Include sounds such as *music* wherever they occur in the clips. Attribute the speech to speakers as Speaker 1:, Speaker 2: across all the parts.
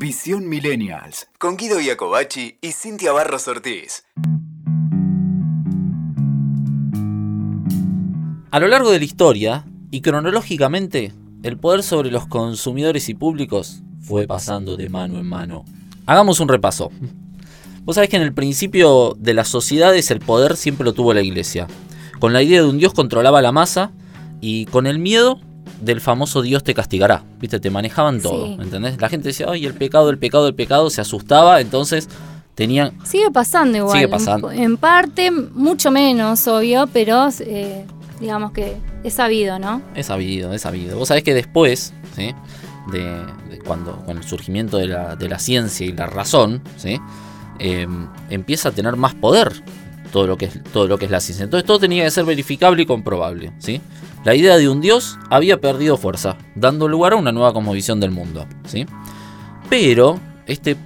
Speaker 1: Visión Millennials. Con Guido Iacobacci y Cintia Barros Ortiz.
Speaker 2: A lo largo de la historia, y cronológicamente, el poder sobre los consumidores y públicos fue pasando de mano en mano. Hagamos un repaso. Vos sabés que en el principio de las sociedades el poder siempre lo tuvo la iglesia. Con la idea de un Dios controlaba la masa y con el miedo del famoso Dios te castigará. Viste, te manejaban todo, ¿entendés? La gente decía, ay, el pecado, el pecado, el pecado, se asustaba, entonces tenían...
Speaker 3: Sigue pasando igual.
Speaker 2: Sigue pasando.
Speaker 3: En, parte, mucho menos, obvio, pero eh, digamos que es sabido, ¿no?
Speaker 2: Es sabido, es sabido. Vos sabés que después, ¿sí? De, cuando, con el surgimiento de la, de la ciencia y la razón, ¿sí? Em, empieza a tener más poder todo lo, que es, todo lo que es la ciencia. Entonces todo tenía que ser verificable y comprobable. ¿sí? La idea de un dios había perdido fuerza, dando lugar a una nueva cosmovisión del mundo. ¿sí? Pero este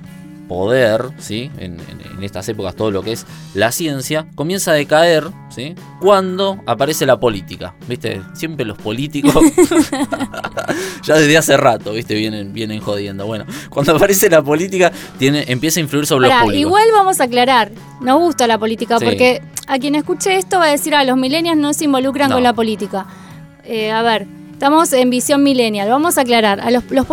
Speaker 2: poder, ¿sí? En, estas épocas todo lo que es la ciencia, comienza a decaer ¿sí? cuando aparece la política. ¿Viste? Siempre los políticos, *laughs* *laughs* ya desde hace rato, ¿viste? Vienen, vienen jodiendo. Bueno, cuando aparece la política, tiene, empieza a influir sobre los públicos.
Speaker 3: Igual vamos a aclarar, nos gusta la política, porque a quien escuche esto va a decir, ah, los millennials no se involucran con la política. Eh, a ver, estamos en visión millennial, vamos a aclarar, a los, los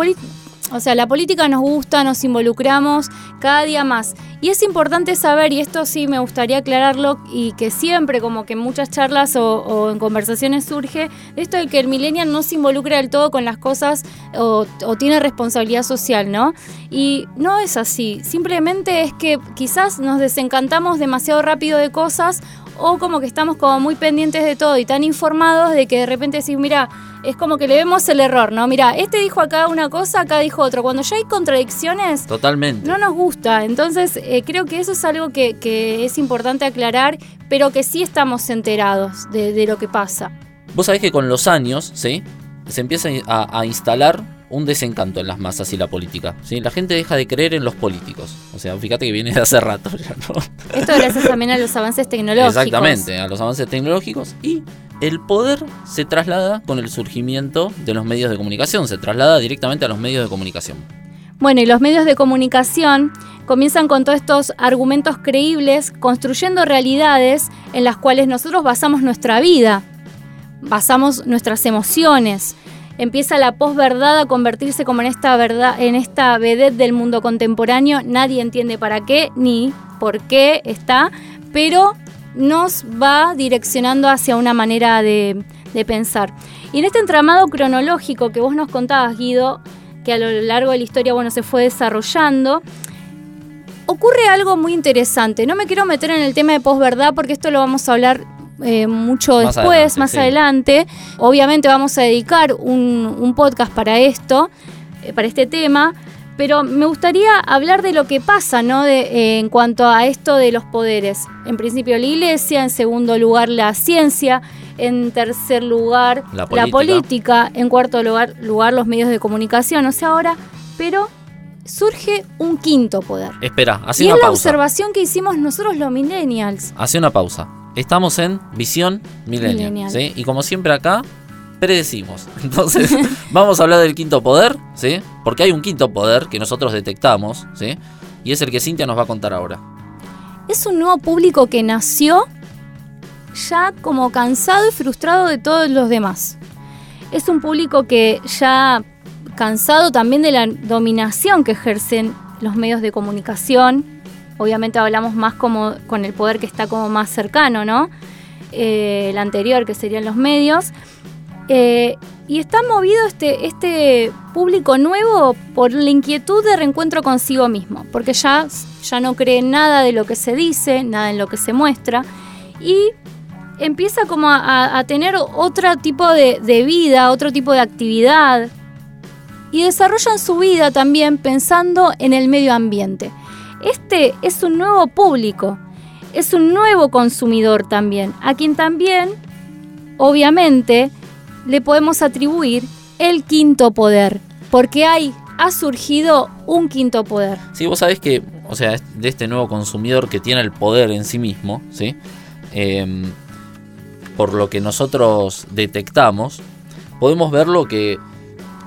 Speaker 3: o sea, la política nos gusta, nos involucramos cada día más. Y es importante saber, y esto sí me gustaría aclararlo, y que siempre como que en muchas charlas o, en conversaciones surge, esto de que el millennial no se involucra del todo con las cosas o, o tiene responsabilidad social, ¿no? Y no es así, simplemente es que quizás nos desencantamos demasiado rápido de cosas o como que estamos como muy pendientes de todo y tan informados de que de repente decís, mira, es como que le vemos el error, ¿no? Mira, este dijo acá una cosa, acá dijo otro. Cuando ya hay contradicciones,
Speaker 2: totalmente.
Speaker 3: No nos gusta. Entonces, eh, creo que eso es algo que, es importante aclarar, pero que sí estamos enterados de, lo que pasa.
Speaker 2: Vos sabés que con los años, ¿sí? Se empieza a instalar un desencanto en las masas y la política. ¿sí? La gente deja de creer en los políticos. O sea, fíjate que viene de hace rato
Speaker 3: Esto gracias también a los avances tecnológicos.
Speaker 2: Exactamente, a los avances tecnológicos. Y el poder se traslada con el surgimiento de los medios de comunicación, se traslada directamente a los medios de comunicación.
Speaker 3: Bueno, y los medios de comunicación comienzan con todos estos argumentos creíbles, construyendo realidades en las cuales nosotros basamos nuestra vida, basamos nuestras emociones, empieza la posverdad a convertirse como en esta verdad, en esta vedette del mundo contemporáneo. Nadie entiende para qué ni por qué está, pero nos va direccionando hacia una manera de, pensar. Y en este entramado cronológico que vos nos contabas, Guido, que a lo largo de la historia bueno, se fue desarrollando, ocurre algo muy interesante. No me quiero meter en el tema de posverdad porque esto lo vamos a hablar eh, mucho después, más adelante. Obviamente vamos a dedicar un, podcast para esto, eh, para este tema, pero me gustaría hablar de lo que pasa, ¿no? De, eh, en cuanto a esto de los poderes. En principio la iglesia, en segundo lugar la ciencia, en tercer lugar la política, en cuarto lugar, lugar los medios de comunicación. O sea, ahora, pero surge un quinto poder.
Speaker 2: Espera,
Speaker 3: así
Speaker 2: y
Speaker 3: es la observación que hicimos nosotros los millennials.
Speaker 2: Hace una pausa. Estamos en Visión Millennial. ¿sí? Y como siempre acá, predecimos. *laughs* Entonces, vamos a hablar del quinto poder, ¿sí? Porque hay un quinto poder que nosotros detectamos, ¿sí? Y es el que Cintia nos va a contar ahora.
Speaker 3: Es un nuevo público que nació ya como cansado y frustrado de todos los demás. Es un público que ya cansado también de la dominación que ejercen los medios de comunicación, obviamente hablamos más como con el poder que está como más cercano, ¿no? Eh, el anterior, que serían los medios. Eh, y está movido este, este público nuevo por la inquietud de reencuentro consigo mismo, porque ya, ya no cree nada de lo que se dice, nada en lo que se muestra, y empieza como a, tener otro tipo de, de vida, otro tipo de actividad, y desarrollan su vida también pensando en el medio ambiente. Este es un nuevo público, es un nuevo consumidor también, a quien también, obviamente, le podemos atribuir el quinto poder, porque hay, ha surgido un quinto poder.
Speaker 2: Sí, vos sabés que, o sea, de este nuevo consumidor que tiene el poder en sí mismo, ¿sí? Em, por lo que nosotros detectamos, podemos ver lo que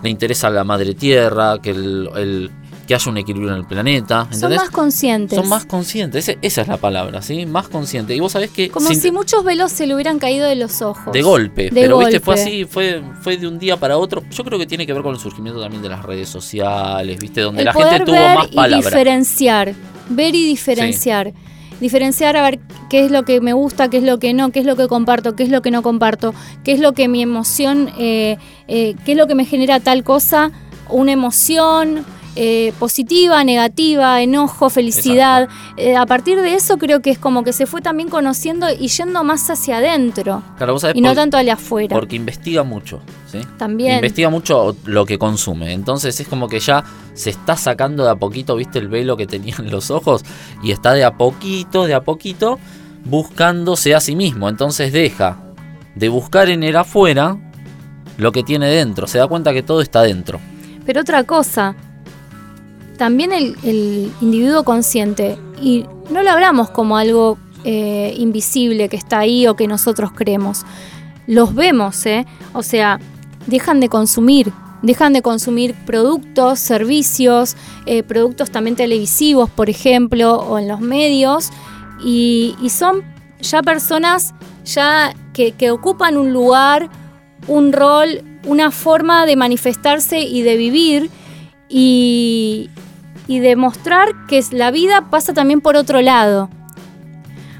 Speaker 2: le interesa a la madre tierra, que el que haya un equilibrio en el planeta.
Speaker 3: Son más conscientes.
Speaker 2: Son más conscientes, esa es la palabra, ¿sí? Más conscientes. Y vos sabés que...
Speaker 3: Como si muchos velos se le hubieran caído de los ojos.
Speaker 2: De golpe, pero viste, fue así, fue, fue de un día para otro. Yo creo que tiene que ver con el surgimiento también de las redes sociales, viste, donde la gente tuvo más palabras.
Speaker 3: Y diferenciar, ver y diferenciar. diferenciar a ver qué es lo que me gusta, qué es lo que no, qué es lo que comparto, qué es lo que no comparto, qué es lo que mi emoción, eh, eh, qué es lo que me genera tal cosa, una emoción, eh, positiva, negativa, enojo, felicidad. Eh, a partir de eso creo que es como que se fue también conociendo y yendo más hacia adentro. y no tanto hacia afuera.
Speaker 2: Porque investiga mucho, ¿sí?
Speaker 3: También.
Speaker 2: Investiga mucho lo que consume. Entonces es como que ya se está sacando de a poquito, viste, el velo que tenía en los ojos y está de a poquito, de a poquito buscándose a sí mismo. Entonces deja de buscar en el afuera lo que tiene dentro. Se da cuenta que todo está dentro.
Speaker 3: Pero otra cosa, también el, individuo consciente, y no lo hablamos como algo eh, invisible que está ahí o que nosotros creemos, los vemos, ¿eh? O sea, dejan de consumir, dejan de consumir productos, servicios, eh, productos también televisivos, por ejemplo, o en los medios, y, son ya personas ya que, que ocupan un lugar, un rol, una forma de manifestarse y de vivir, y, y demostrar que la vida pasa también por otro lado.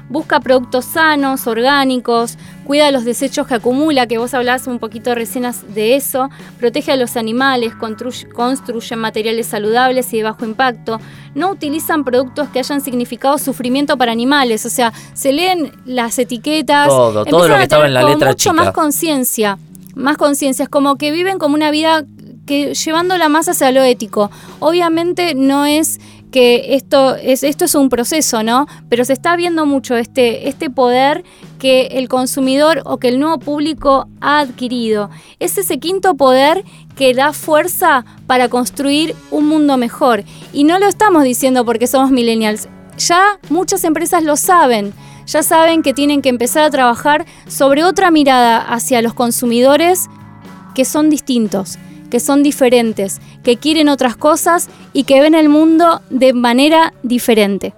Speaker 3: Busca productos sanos, orgánicos, cuida los desechos que acumula, que vos hablás un poquito recién de eso, protege a los animales, construyen materiales saludables y de bajo impacto, no utilizan productos que hayan significado sufrimiento para animales, o sea, se leen las etiquetas,
Speaker 2: todo, todo lo que estaba en la letra
Speaker 3: mucho más conciencia, más conciencia, es como que viven como una vida que llevándola más hacia lo ético. Obviamente no es que esto es, esto es un proceso, ¿no? Pero se está viendo mucho este, este poder que el consumidor o que el nuevo público ha adquirido. Es ese quinto poder que da fuerza para construir un mundo mejor. Y no lo estamos diciendo porque somos millennials. Ya muchas empresas lo saben. Ya saben que tienen que empezar a trabajar sobre otra mirada hacia los consumidores que son distintos que son diferentes, que quieren otras cosas y que ven el mundo de manera diferente.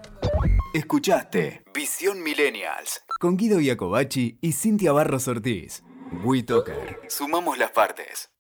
Speaker 1: Escuchaste Visión Millennials con Guido Iacobacci y Cintia Barros Ortiz. WeToker. Sumamos las partes.